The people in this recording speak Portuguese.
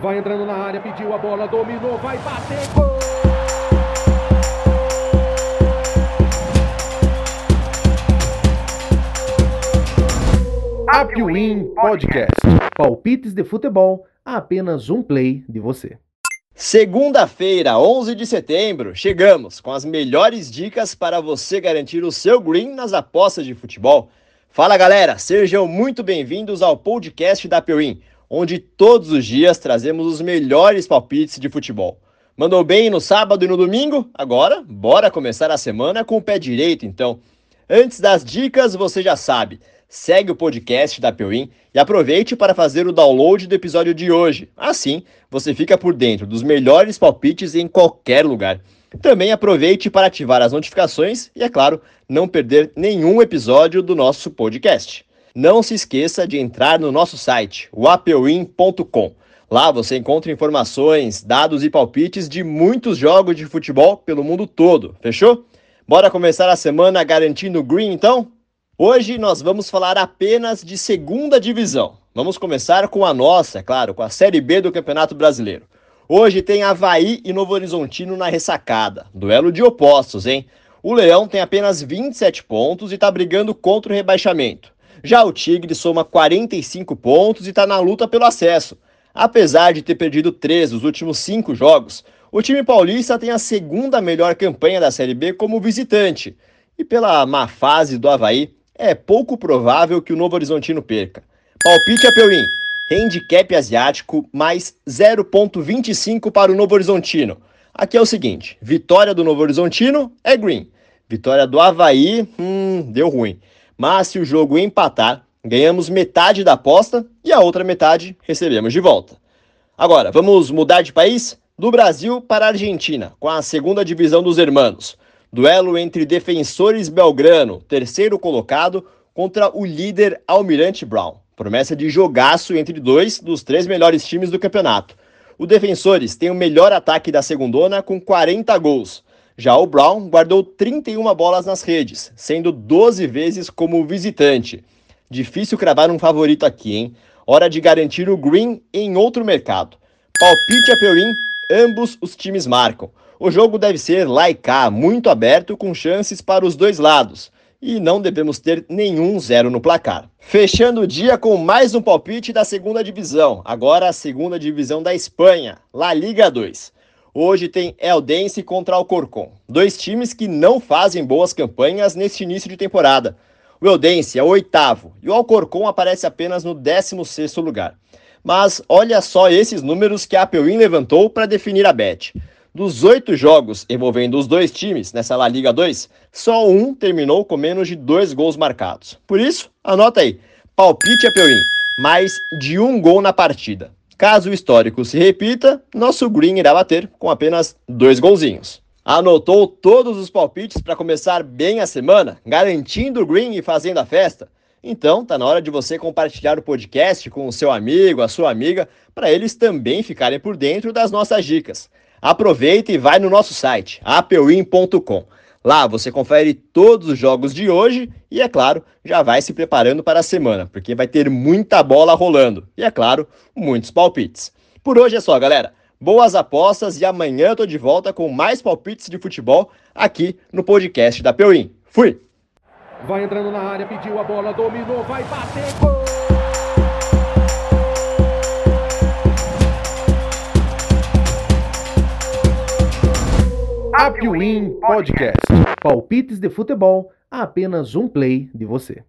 Vai entrando na área, pediu a bola, dominou, vai bater, gol! Apwin Podcast. Palpites de futebol a apenas um play de você. Segunda-feira, 11 de setembro, chegamos com as melhores dicas para você garantir o seu green nas apostas de futebol. Fala galera, sejam muito bem-vindos ao podcast da Apwin onde todos os dias trazemos os melhores palpites de futebol. Mandou bem no sábado e no domingo? Agora, bora começar a semana com o pé direito, então. Antes das dicas, você já sabe, segue o podcast da Peuim e aproveite para fazer o download do episódio de hoje. Assim, você fica por dentro dos melhores palpites em qualquer lugar. Também aproveite para ativar as notificações e, é claro, não perder nenhum episódio do nosso podcast. Não se esqueça de entrar no nosso site, wapewin.com. Lá você encontra informações, dados e palpites de muitos jogos de futebol pelo mundo todo, fechou? Bora começar a semana garantindo green então? Hoje nós vamos falar apenas de segunda divisão. Vamos começar com a nossa, é claro, com a Série B do Campeonato Brasileiro. Hoje tem Havaí e Novo Horizontino na ressacada. Duelo de opostos, hein? O Leão tem apenas 27 pontos e está brigando contra o rebaixamento. Já o Tigre soma 45 pontos e está na luta pelo acesso. Apesar de ter perdido três dos últimos cinco jogos, o time paulista tem a segunda melhor campanha da Série B como visitante. E pela má fase do Havaí, é pouco provável que o Novo Horizontino perca. Palpite a Peuim. Handicap asiático mais 0.25 para o Novo Horizontino. Aqui é o seguinte: vitória do Novo Horizontino é green. Vitória do Havaí, hum, deu ruim. Mas se o jogo empatar, ganhamos metade da aposta e a outra metade recebemos de volta. Agora, vamos mudar de país? Do Brasil para a Argentina, com a segunda divisão dos hermanos. Duelo entre Defensores Belgrano, terceiro colocado, contra o líder Almirante Brown. Promessa de jogaço entre dois dos três melhores times do campeonato. O Defensores tem o melhor ataque da segundona com 40 gols. Já o Brown guardou 31 bolas nas redes, sendo 12 vezes como visitante. Difícil cravar um favorito aqui, hein? Hora de garantir o Green em outro mercado. Palpite a Peurim, ambos os times marcam. O jogo deve ser lá e cá, muito aberto, com chances para os dois lados. E não devemos ter nenhum zero no placar. Fechando o dia com mais um palpite da segunda divisão, agora a segunda divisão da Espanha, La Liga 2. Hoje tem Eldense contra Alcorcon, dois times que não fazem boas campanhas neste início de temporada. O Eldense é o oitavo e o Alcorcon aparece apenas no 16 lugar. Mas olha só esses números que a Apewin levantou para definir a bet. Dos oito jogos envolvendo os dois times nessa La Liga 2, só um terminou com menos de dois gols marcados. Por isso, anota aí, palpite Apewin, mais de um gol na partida. Caso o histórico se repita, nosso Green irá bater com apenas dois golzinhos. Anotou todos os palpites para começar bem a semana, garantindo o Green e fazendo a festa? Então, tá na hora de você compartilhar o podcast com o seu amigo, a sua amiga, para eles também ficarem por dentro das nossas dicas. Aproveita e vai no nosso site, apewin.com. Lá você confere todos os jogos de hoje e, é claro, já vai se preparando para a semana, porque vai ter muita bola rolando e, é claro, muitos palpites. Por hoje é só, galera. Boas apostas e amanhã eu tô de volta com mais palpites de futebol aqui no podcast da Peuim. Fui! Vai entrando na área, pediu a bola, dominou, vai bater, gol! Apwin Podcast. Palpites de futebol a apenas um play de você.